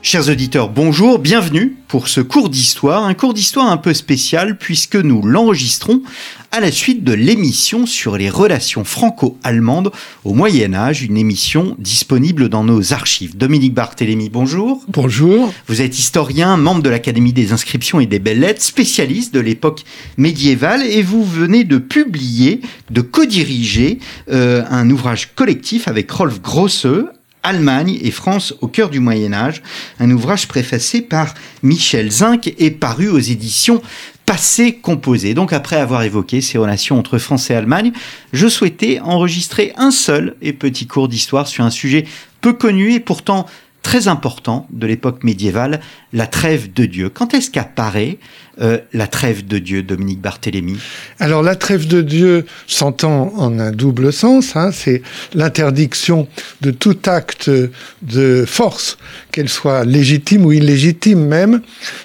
Chers auditeurs, bonjour, bienvenue pour ce cours d'histoire, un cours d'histoire un peu spécial puisque nous l'enregistrons à la suite de l'émission sur les relations franco-allemandes au Moyen Âge, une émission disponible dans nos archives. Dominique Barthélémy, bonjour. Bonjour. Vous êtes historien, membre de l'Académie des inscriptions et des belles-lettres, spécialiste de l'époque médiévale et vous venez de publier, de co-diriger euh, un ouvrage collectif avec Rolf Grosseux, Allemagne et France au cœur du Moyen Âge, un ouvrage préfacé par Michel Zinc et paru aux éditions Passé Composé. Donc après avoir évoqué ces relations entre France et Allemagne, je souhaitais enregistrer un seul et petit cours d'histoire sur un sujet peu connu et pourtant très important de l'époque médiévale, la trêve de Dieu. Quand est-ce qu'apparaît euh, la trêve de Dieu, Dominique Barthélemy Alors la trêve de Dieu s'entend en un double sens, hein, c'est l'interdiction de tout acte de force, qu'elle soit légitime ou illégitime même,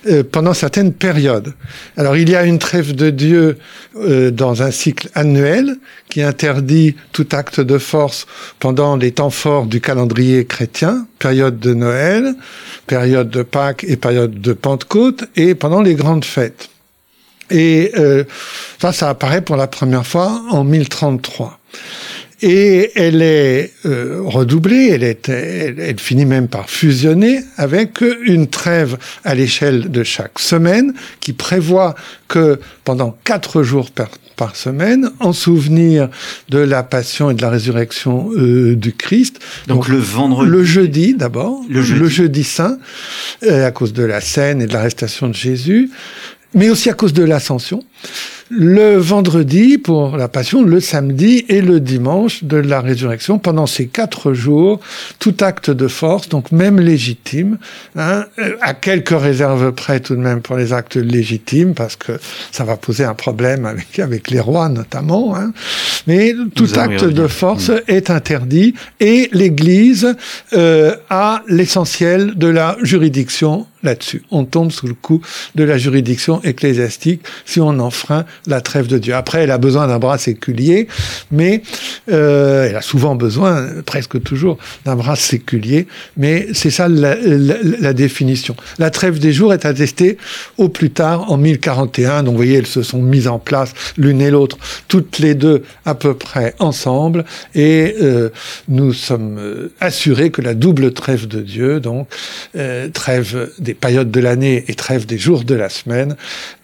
euh, pendant certaines périodes. Alors il y a une trêve de Dieu euh, dans un cycle annuel qui interdit tout acte de force pendant les temps forts du calendrier chrétien, période de Noël, période de Pâques et période de Pentecôte, et pendant les grandes fêtes. Et euh, ça, ça apparaît pour la première fois en 1033. Et elle est euh, redoublée, elle, est, elle, elle, finit même par fusionner avec une trêve à l'échelle de chaque semaine qui prévoit que pendant quatre jours par, par semaine, en souvenir de la passion et de la résurrection euh, du Christ. Donc, donc, le vendredi. Le jeudi d'abord, le jeudi, le jeudi saint, euh, à cause de la scène et de l'arrestation de Jésus, mais aussi à cause de l'ascension le vendredi pour la Passion, le samedi et le dimanche de la résurrection. Pendant ces quatre jours, tout acte de force, donc même légitime, hein, à quelques réserves près tout de même pour les actes légitimes, parce que ça va poser un problème avec, avec les rois notamment, hein, mais tout Nous acte de force mmh. est interdit et l'Église euh, a l'essentiel de la juridiction là-dessus. On tombe sous le coup de la juridiction ecclésiastique si on enfreint la trêve de Dieu. Après, elle a besoin d'un bras séculier, mais euh, elle a souvent besoin, presque toujours, d'un bras séculier, mais c'est ça la, définition. La trêve des jours est attestée au plus tard en 1041, donc vous voyez, elles se sont mises en place l'une et l'autre, toutes les deux à peu près ensemble, et euh, nous sommes assurés que la double trêve de Dieu, donc euh, trêve des périodes de l'année et trêve des jours de la semaine,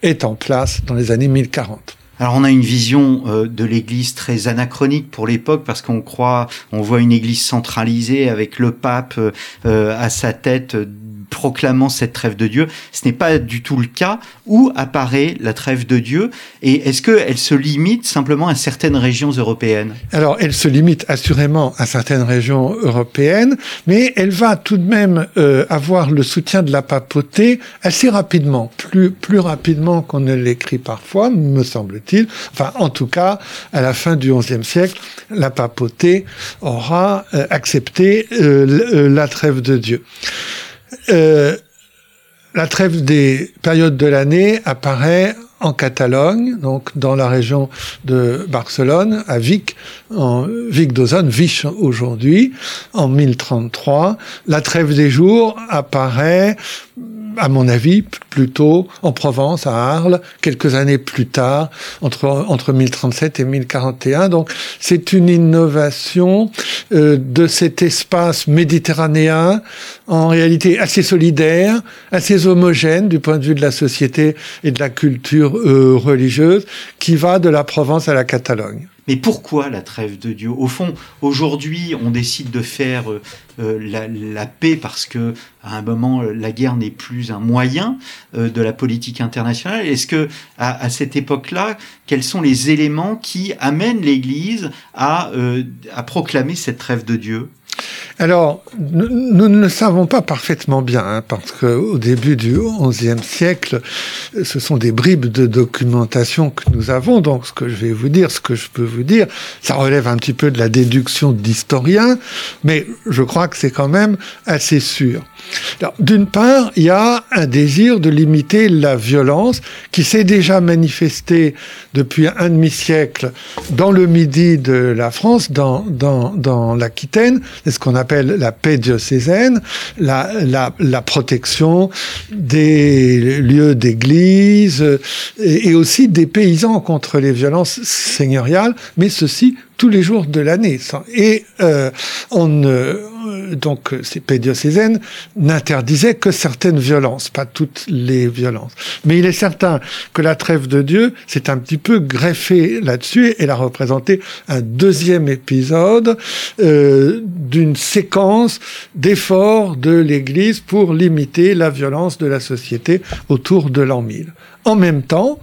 est en place dans les années 1040. Alors on a une vision euh, de l'Église très anachronique pour l'époque parce qu'on croit, on voit une Église centralisée avec le pape euh, à sa tête proclamant cette trêve de Dieu. Ce n'est pas du tout le cas. Où apparaît la trêve de Dieu Et est-ce qu'elle se limite simplement à certaines régions européennes? Alors, elle se limite assurément à certaines régions européennes, mais elle va tout de même euh, avoir le soutien de la papauté assez rapidement, plus, plus rapidement qu'on ne l'écrit parfois, me semble-t-il. Enfin, en tout cas, à la fin du XIe siècle, la papauté aura euh, accepté euh, la trêve de Dieu. Euh, la trêve des périodes de l'année apparaît en Catalogne, donc dans la région de Barcelone, à Vic, en Vic d'Ozone, Vich aujourd'hui, en 1033. La trêve des jours apparaît à mon avis, plutôt en Provence, à Arles, quelques années plus tard, entre, entre 1037 et 1041. Donc, c'est une innovation euh, de cet espace méditerranéen, en réalité assez solidaire, assez homogène du point de vue de la société et de la culture euh, religieuse, qui va de la Provence à la Catalogne. Mais pourquoi la trêve de Dieu? Au fond, aujourd'hui, on décide de faire euh, la, la, paix parce que à un moment, la guerre n'est plus un moyen euh, de la politique internationale. Est-ce que à, cette époque-là, quels sont les éléments qui amènent l'Église euh, à proclamer cette trêve de Dieu? Alors, nous ne le savons pas parfaitement bien, hein, parce qu'au début du XIe siècle, ce sont des bribes de documentation que nous avons. Donc, ce que je vais vous dire, ce que je peux vous dire, ça relève un petit peu de la déduction d'historiens, mais je crois que c'est quand même assez sûr. D'une part, il y a un désir de limiter la violence qui s'est déjà manifesté depuis un demi-siècle dans le midi de la France, dans, dans, dans l'Aquitaine, c'est ce qu'on appelle la paix diocésaine, la, la, la protection des lieux d'église et, et aussi des paysans contre les violences seigneuriales, mais ceci tous les jours de l'année. Et euh, on donc ces pays diocésaines n'interdisaient que certaines violences, pas toutes les violences. Mais il est certain que la trêve de Dieu s'est un petit peu greffée là-dessus. Elle a représenté un deuxième épisode euh, d'une séquence d'efforts de l'Église pour limiter la violence de la société autour de l'an 1000. En même temps,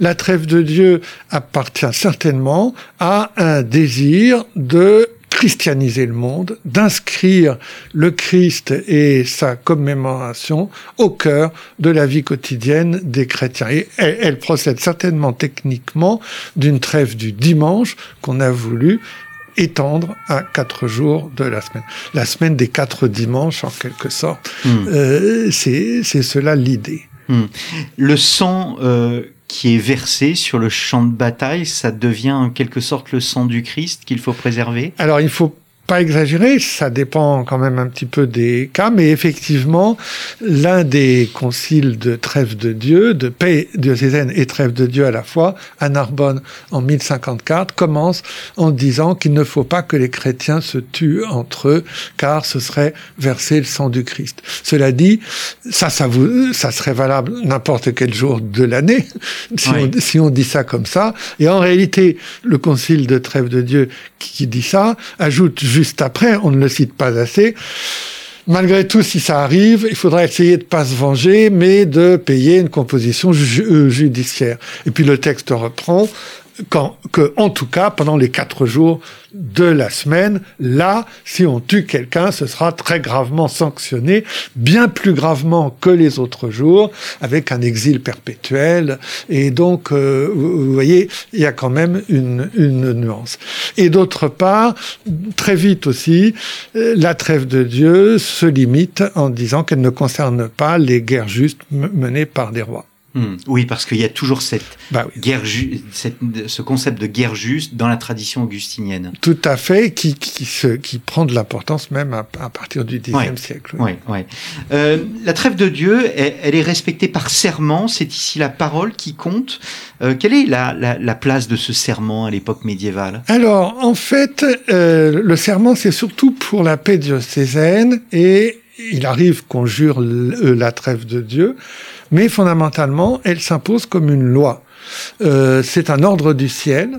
la trêve de Dieu appartient certainement à un désir de christianiser le monde, d'inscrire le Christ et sa commémoration au cœur de la vie quotidienne des chrétiens. Et elle, procède certainement techniquement d'une trêve du dimanche qu'on a voulu étendre à quatre jours de la semaine. La semaine des quatre dimanches, en quelque sorte. Euh, c'est cela l'idée. Hmm. Le sang euh, qui est versé sur le champ de bataille, ça devient en quelque sorte le sang du Christ qu'il faut préserver? Alors il faut pas exagéré, ça dépend quand même un petit peu des cas, mais effectivement, l'un des conciles de trêve de Dieu, de paix diocésaine et trêve de Dieu à la fois, à Narbonne en 1054, commence en disant qu'il ne faut pas que les chrétiens se tuent entre eux, car ce serait verser le sang du Christ. Cela dit, ça, ça, vous, ça serait valable n'importe quel jour de l'année, si, on, si on dit ça comme ça. Et en réalité, le concile de trêve de Dieu qui dit ça ajoute juste après, on ne le cite pas assez. Malgré tout, si ça arrive, il faudra essayer de pas se venger, mais de payer une composition euh, judiciaire. Et puis le texte reprend quand, que, en tout cas, pendant les quatre jours de la semaine, là, si on tue quelqu'un, ce sera très gravement sanctionné, bien plus gravement que les autres jours, avec un exil perpétuel. Et donc, euh, vous voyez, il y a quand même une, une nuance. Et d'autre part, très vite aussi, euh, la trêve de Dieu se limite en disant qu'elle ne concerne pas les guerres justes menées par des rois. Hmm. Oui, parce qu'il y a toujours cette bah guerre, ce concept de guerre juste dans la tradition augustinienne. Tout à fait, qui, qui, se, qui prend de l'importance même à, partir du Xe siècle. Oui, oui. Euh, la trêve de Dieu, elle, est respectée par serment. C'est ici la parole qui compte. Euh, quelle est la, la, place de ce serment à l'époque médiévale? Alors, en fait, euh, le serment, c'est surtout pour la paix diocésaine et il arrive qu'on jure la trêve de Dieu mais fondamentalement, elle s'impose comme une loi. Euh, c'est un ordre du ciel,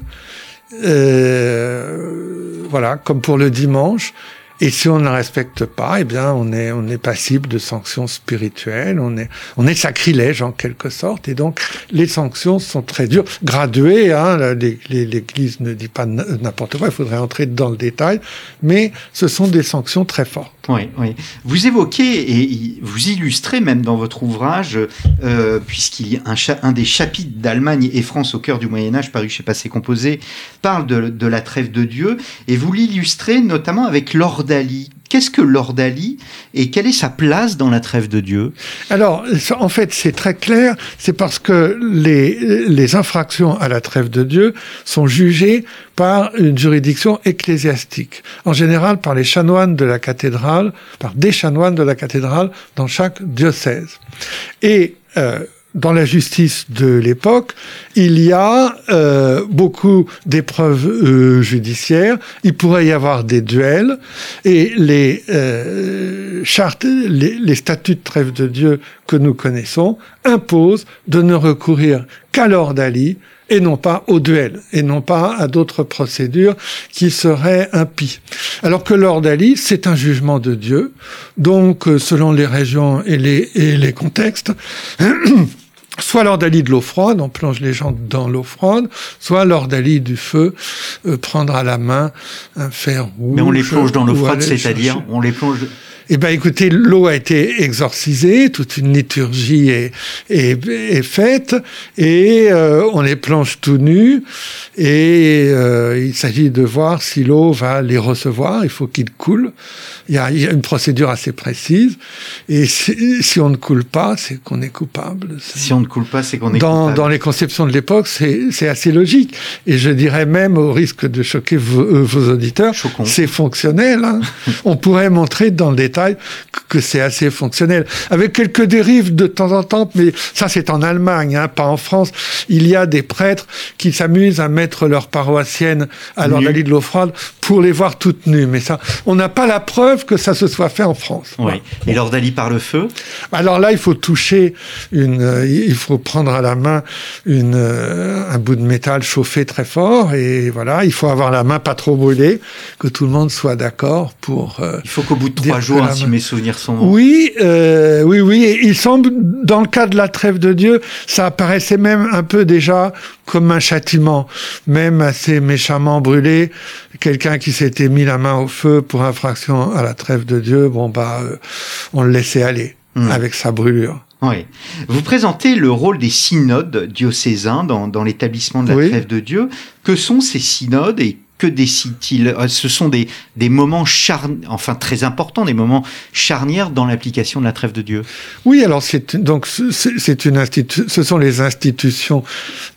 euh, voilà, comme pour le dimanche. Et si on ne la respecte pas, eh bien, on est, on est passible de sanctions spirituelles, on est, on est sacrilège en quelque sorte. Et donc, les sanctions sont très dures, graduées. Hein, L'Église ne dit pas n'importe quoi, il faudrait entrer dans le détail, mais ce sont des sanctions très fortes. Oui, oui. Vous évoquez et vous illustrez même dans votre ouvrage, euh, puisqu'il y a un, des chapitres d'Allemagne et France au cœur du Moyen Âge, paru chez Passé Composé, parle de, de la trêve de Dieu, et vous l'illustrez notamment avec l'ordalie. Qu'est-ce que l'ordalie et quelle est sa place dans la trêve de Dieu? Alors, en fait, c'est très clair. C'est parce que les, les infractions à la trêve de Dieu sont jugées par une juridiction ecclésiastique. En général, par les chanoines de la cathédrale, par des chanoines de la cathédrale dans chaque diocèse. Et euh, dans la justice de l'époque, il y a euh, beaucoup d'épreuves euh, judiciaires. Il pourrait y avoir des duels et les euh, chartes, les, les, statuts de trêve de Dieu que nous connaissons imposent de ne recourir qu'à l'ordalie et non pas au duel, et non pas à d'autres procédures qui seraient impies. Alors que l'ordalie, c'est un jugement de Dieu, donc selon les régions et les, et les contextes, soit l'ordalie de l'eau froide, on plonge les gens dans l'eau froide, soit l'ordalie du feu, euh, prendre à la main un fer rouge. Mais on les plonge dans l'eau ou froide, aller c'est-à-dire on les plonge. Eh ben, écoutez, l'eau a été exorcisée, toute une liturgie est, est, est faite, et euh, on les plonge tout nus, et euh, il s'agit de voir si l'eau va les recevoir, il faut qu'ils coulent. Il y, a, il y a une procédure assez précise, et si, si on ne coule pas, c'est qu'on est coupable. Si on ne coule pas, c'est qu'on est dans, coupable. dans les conceptions de l'époque, c'est assez logique. Et je dirais même, au risque de choquer vos, euh, vos auditeurs, c'est fonctionnel. hein. On pourrait montrer dans le détail que, que c'est assez fonctionnel. Avec quelques dérives de temps en temps, mais ça c'est en Allemagne, hein, pas en France. Il y a des prêtres qui s'amusent à mettre leurs paroissiennes à l'ordalie de l'eau froide pour les voir toutes nues. Mais ça, on n'a pas la preuve que ça se soit fait en France. Oui. Et l'ordalie par le feu? Alors là, il faut toucher une, euh, il faut prendre à la main une, euh, un bout de métal chauffé très fort et voilà, il faut avoir la main pas trop brûlée, que tout le monde soit d'accord pour. euh, Il faut qu'au bout de trois jours, hein, si mes souvenirs sont bons. oui, euh, oui, oui. Et il semble, dans le cas de la trêve de Dieu, ça apparaissait même un peu déjà comme un châtiment, même assez méchamment brûlé. Quelqu'un qui s'était mis la main au feu pour infraction à la trêve de Dieu, bon bah, euh, on le laissait aller Hmm. avec sa brûlure. Oui. Vous présentez le rôle des synodes diocésains dans, dans l'établissement de la Oui. trêve de Dieu. Que sont ces synodes et que décident-ils Euh, Ce sont des, des moments charn... enfin très importants, des moments charnières dans l'application de la trêve de Dieu. Oui, alors c'est donc c'est une ce sont les institutions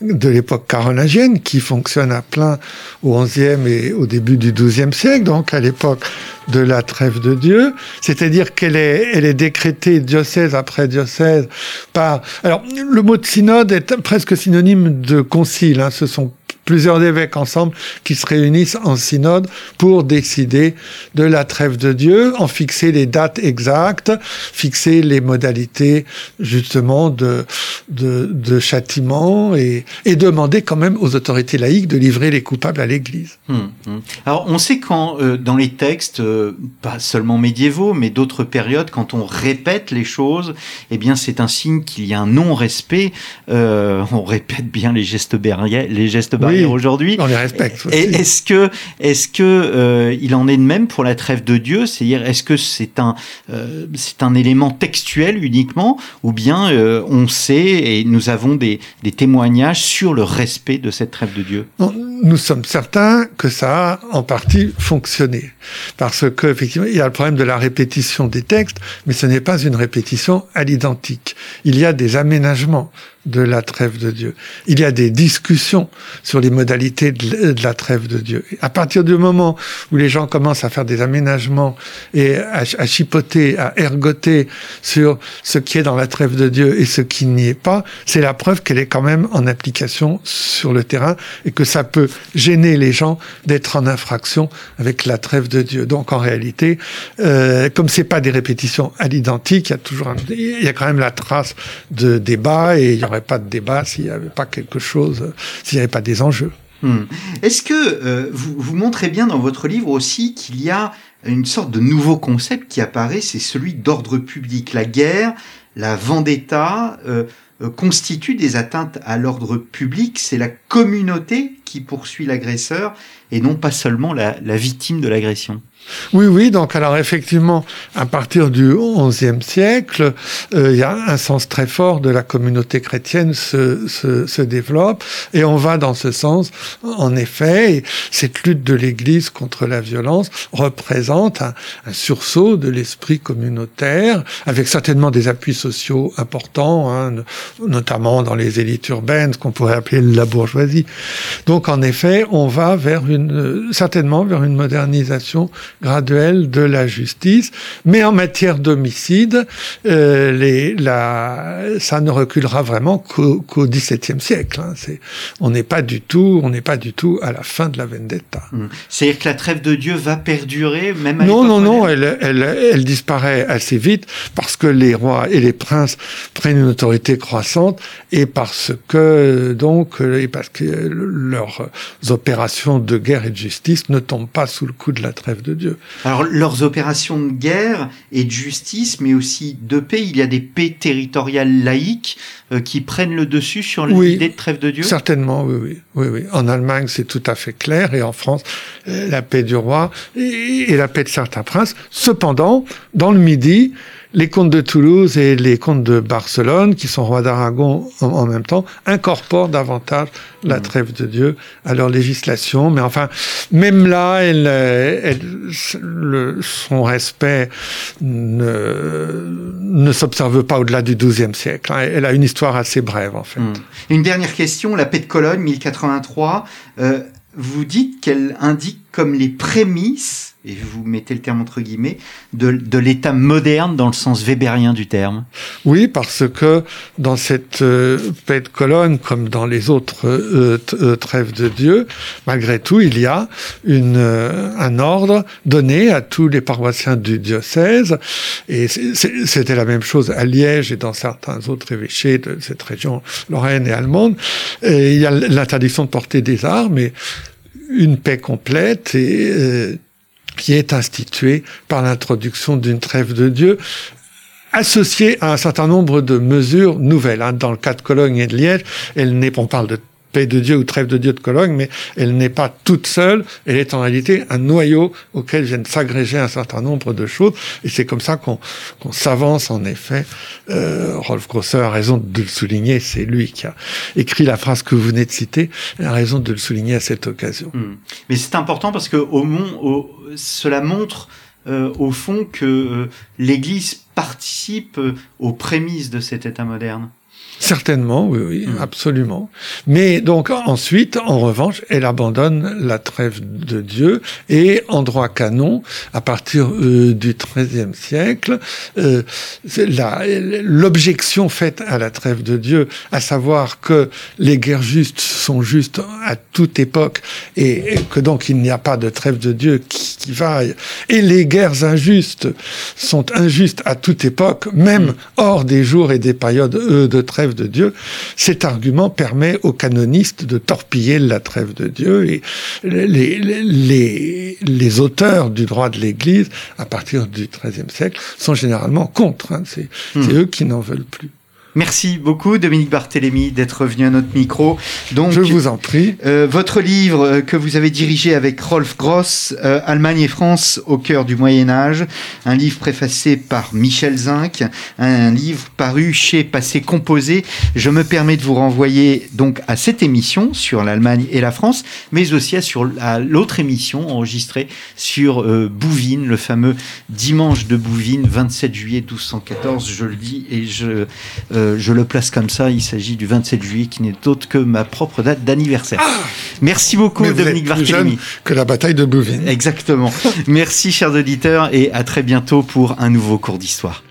de l'époque carolingienne qui fonctionnent à plein au XIe et au début du XIIe siècle, donc à l'époque de la trêve de Dieu, c'est-à-dire qu'elle est elle est décrétée diocèse après diocèse par alors le mot de synode est presque synonyme de concile, hein, ce sont plusieurs évêques ensemble qui se réunissent en synode pour décider de la trêve de Dieu, en fixer les dates exactes, fixer les modalités justement de, de, châtiment et, et demander quand même aux autorités laïques de livrer les coupables à l'Église. Hum, hum. Alors, on sait quand, euh, dans les textes, euh, pas seulement médiévaux, mais d'autres périodes, quand on répète les choses, eh bien, c'est un signe qu'il y a un non-respect. Euh, on répète bien les gestes barrières, les gestes barrières aujourd'hui. On les respecte. aussi. Et Est-ce que, est-ce que euh, il en est de même pour la trêve de Dieu? C'est-à-dire, est-ce que c'est un, euh, c'est un élément textuel uniquement, ou bien euh, on sait et nous avons des, des témoignages sur le respect de cette trêve de Dieu? Nous sommes certains que ça a en partie fonctionné. Parce que, effectivement, il y a le problème de la répétition des textes, mais ce n'est pas une répétition à l'identique. Il y a des aménagements de la trêve de Dieu. Il y a des discussions sur les modalités de la trêve de Dieu. À partir du moment où les gens commencent à faire des aménagements et à, chipoter, à ergoter sur ce qui est dans la trêve de Dieu et ce qui n'y est pas, c'est la preuve qu'elle est quand même en application sur le terrain et que ça peut gêner les gens d'être en infraction avec la trêve de Dieu. Donc en réalité, euh, comme c'est pas des répétitions à l'identique, il y a toujours il y a quand même la trace de débat et il n'y aurait pas de débat s'il n'y avait pas quelque chose, s'il n'y avait pas des enjeux. Hmm. Est-ce que euh, vous, vous montrez bien dans votre livre aussi qu'il y a une sorte de nouveau concept qui apparaît, c'est celui d'ordre public. La guerre, la vendetta euh, euh, constituent des atteintes à l'ordre public. C'est la communauté qui poursuit l'agresseur et non pas seulement la, la victime de l'agression. Oui, oui, donc alors effectivement, à partir du XIe siècle, euh, il y a un sens très fort de la communauté chrétienne se, se, se développe, et on va dans ce sens, en effet, et cette lutte de l'Église contre la violence représente un, un sursaut de l'esprit communautaire, avec certainement des appuis sociaux importants, hein, notamment dans les élites urbaines, ce qu'on pourrait appeler la bourgeoisie. Donc en effet, on va vers une, certainement vers une modernisation graduelle de la justice, mais en matière d'homicide, euh, ça ne reculera vraiment qu'au XVIIe siècle. Hein. On n'est pas du tout, on n'est pas du tout à la fin de la vendetta. Hmm. C'est-à-dire que la trêve de Dieu va perdurer même à Non, non, non, elle, elle disparaît assez vite parce que les rois et les princes prennent une autorité croissante et parce que donc et parce que leurs opérations de guerre et de justice ne tombent pas sous le coup de la trêve de Dieu. Alors leurs opérations de guerre et de justice, mais aussi de paix, il y a des paix territoriales laïques qui prennent le dessus sur Oui. l'idée de trêve de Dieu? Certainement, oui, oui, oui, oui. En Allemagne, c'est tout à fait clair, et en France, euh, la paix du roi et, et la paix de certains princes. Cependant, dans le Midi, les comtes de Toulouse et les comtes de Barcelone, qui sont rois d'Aragon en, en même temps, incorporent davantage la Mm. trêve de Dieu à leur législation. Mais enfin, même là, elle, euh, elle- le- son respect ne, ne s'observe pas au-delà du XIIe siècle. hein. Elle a une histoire assez brève, en fait. Hmm. Une dernière question, la paix de Cologne, 1083. euh, vous dites qu'elle indique comme les prémices, et vous mettez le terme entre guillemets, de, l'État moderne dans le sens weberien du terme. Oui, parce que dans cette euh, paix de Cologne, comme dans les autres euh, euh, trêves de Dieu, malgré tout, il y a une, euh, un ordre donné à tous les paroissiens du diocèse. Et c'était la même chose à Liège et dans certains autres évêchés de cette région lorraine et allemande. Il y a l'interdiction de porter des armes et une paix complète et euh, qui est instituée par l'introduction d'une trêve de Dieu associée à un certain nombre de mesures nouvelles. hein. Dans le cas de Cologne et de Liège, elle on parle de paix de Dieu ou trêve de Dieu de Cologne, mais elle n'est pas toute seule, elle est en réalité un noyau auquel viennent s'agréger un certain nombre de choses, et c'est comme ça qu'on qu'on s'avance en effet. Euh, Rolf Grosser a raison de le souligner, c'est lui qui a écrit la phrase que vous venez de citer, et a raison de le souligner à cette occasion. Hmm. Mais c'est important parce que au, mon- au- cela montre euh, au fond que euh, l'Église participe euh, aux prémices de cet État moderne. Certainement, oui, oui, Mm. absolument. Mais donc ensuite, en revanche, elle abandonne la trêve de Dieu et en droit canon, à partir euh, du XIIIe siècle, euh, l'objection faite à la trêve de Dieu, à savoir que les guerres justes sont justes à toute époque et, et que donc il n'y a pas de trêve de Dieu qui, qui vaille, et les guerres injustes sont injustes à toute époque, même hors des jours et des périodes euh, de trêve de Dieu, cet argument permet aux canonistes de torpiller la trêve de Dieu et les, les, les, auteurs du droit de l'Église, à partir du XIIIe siècle, sont généralement contre. hein. C'est Hmm. c'est eux qui n'en veulent plus. Merci beaucoup Dominique Barthélémy d'être venu à notre micro. Donc Je vous en prie. Euh, votre livre euh, que vous avez dirigé avec Rolf Gross, euh, Allemagne et France au cœur du Moyen Âge, un livre préfacé par Michel Zinc, un livre paru chez Passé Composé. Je me permets de vous renvoyer donc à cette émission sur l'Allemagne et la France, mais aussi à, sur, à l'autre émission enregistrée sur euh, Bouvines, le fameux dimanche de Bouvines, 27 juillet 1214, je le dis et je, euh, je le place comme ça. Il s'agit du 27 juillet qui n'est autre que ma propre date d'anniversaire. Merci beaucoup Mais vous Dominique êtes plus Barthélémy. jeune que la bataille de Bouvines. Exactement. Merci chers auditeurs et à très bientôt pour un nouveau cours d'histoire.